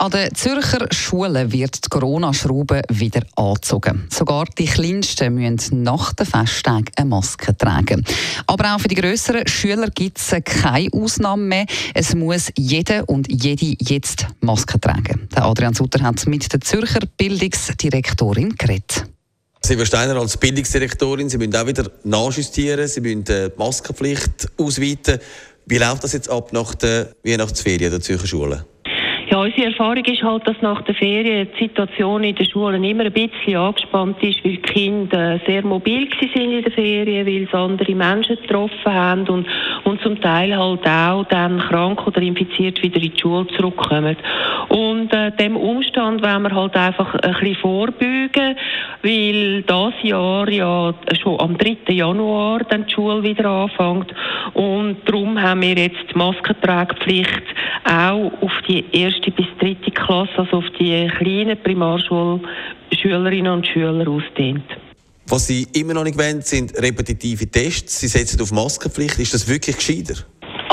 An den Zürcher Schulen wird die Corona-Schraube wieder angezogen. Sogar die Kleinsten müssen nach den Festtagen eine Maske tragen. Aber auch für die grösseren Schüler gibt es keine Ausnahme mehr. Es muss jeder und jede jetzt Maske tragen. Adrian Sutter hat mit der Zürcher Bildungsdirektorin geredet. Silvia Steiner als Bildungsdirektorin, Sie müssen auch wieder nachjustieren, Sie müssen die Maskenpflicht ausweiten. Wie läuft das jetzt ab nach der Weihnachtsferien der Zürcher Schulen? Ja, unsere Erfahrung ist halt, dass nach der Ferien die Situation in den Schulen immer ein bisschen angespannt ist, weil die Kinder sehr mobil sind in den Ferien, weil sie andere Menschen getroffen haben und, und zum Teil halt auch dann krank oder infiziert wieder in die Schule zurückkommen. Und äh, dem Umstand wollen wir halt einfach ein bisschen vorbeugen, weil das Jahr ja schon am 3. Januar dann die Schule wieder anfängt und darum haben wir jetzt die Maskentragpflicht auch auf die erste bis dritte Klasse, also auf die kleinen Primarschulschülerinnen und Schüler ausdehnt. Was Sie immer noch nicht wollen, sind repetitive Tests. Sie setzen auf Maskenpflicht. Ist das wirklich gescheiter?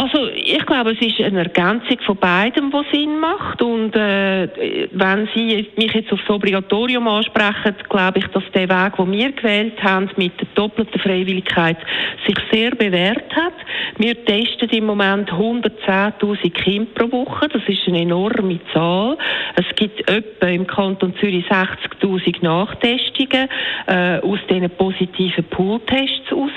Also ich glaube, es ist eine Ergänzung von beidem, die Sinn macht. Und äh, wenn Sie mich jetzt auf das Obligatorium ansprechen, glaube ich, dass der Weg, den wir gewählt haben, mit der doppelten Freiwilligkeit, sich sehr bewährt hat. Wir testen im Moment 110.000 Kinder pro Woche. Das ist eine enorme Zahl. Es gibt etwa im Kanton Zürich 60.000 Nachtestungen äh, aus diesen positiven Pooltests raus.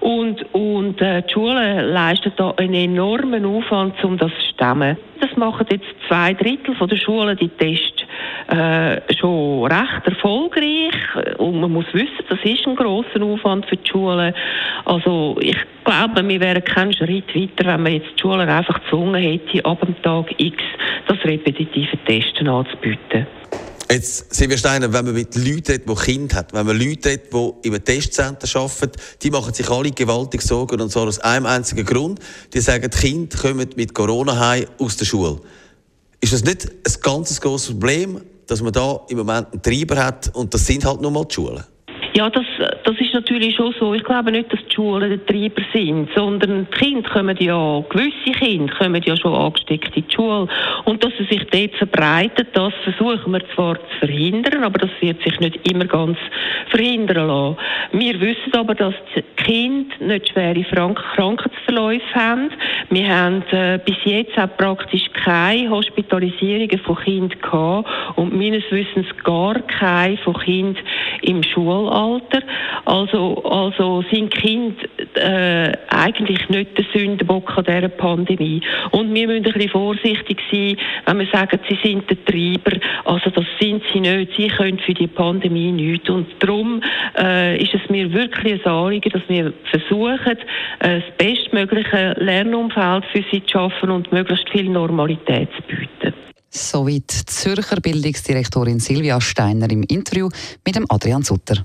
Und, und äh, die Schule leistet da einen enormen Aufwand, um das zu stemmen. Das machen jetzt zwei Drittel von der Schulen die Tests äh, schon recht erfolgreich. Und man muss wissen, das ist ein grosser Aufwand für die Schulen. Also ich glaube, wir wären keinen Schritt weiter, wenn man jetzt die Schulen einfach gezwungen hätte, ab dem Tag X das repetitive Testen anzubieten. Jetzt, Silvia Steiner, wenn man mit Leuten redet, die Kinder haben, wenn man Leute redet, die im Testzentrum arbeiten, die machen sich alle gewaltig Sorgen, und zwar aus einem einzigen Grund. Die sagen, die Kinder kommen mit Corona heim aus der Schule. Ist das nicht ein ganz grosses Problem, dass man da im Moment einen Treiber hat und das sind halt nur mal die Schulen? Ja, das, das ist natürlich schon so. Ich glaube nicht, dass die Schulen der Treiber sind, sondern die Kinder kommen ja, gewisse Kinder kommen ja schon angesteckt in die Schule. Und dass sie sich dort verbreitet, das versuchen wir zwar zu verhindern, aber das wird sich nicht immer ganz verhindern lassen. Wir wissen aber, dass die Kinder nicht schwere Krankheitsverläufe haben. Wir haben äh, bis jetzt auch praktisch keine Hospitalisierungen von Kindern gehabt und meines Wissens gar keine von Kindern im Schulalter. Also, also sind Kinder äh, eigentlich nicht der Sündenbock an dieser Pandemie. Und wir müssen ein bisschen vorsichtig sein, wenn wir sagen, sie sind der Treiber. Also das sind sie nicht. Sie können für die Pandemie nichts. Und darum äh, ist es mir wirklich ein Anliegen, dass wir versuchen, äh, das bestmögliche Lernumfeld für sie zu schaffen und möglichst viel Normalität zu bieten. Soweit Zürcher Bildungsdirektorin Silvia Steiner im Interview mit dem Adrian Sutter.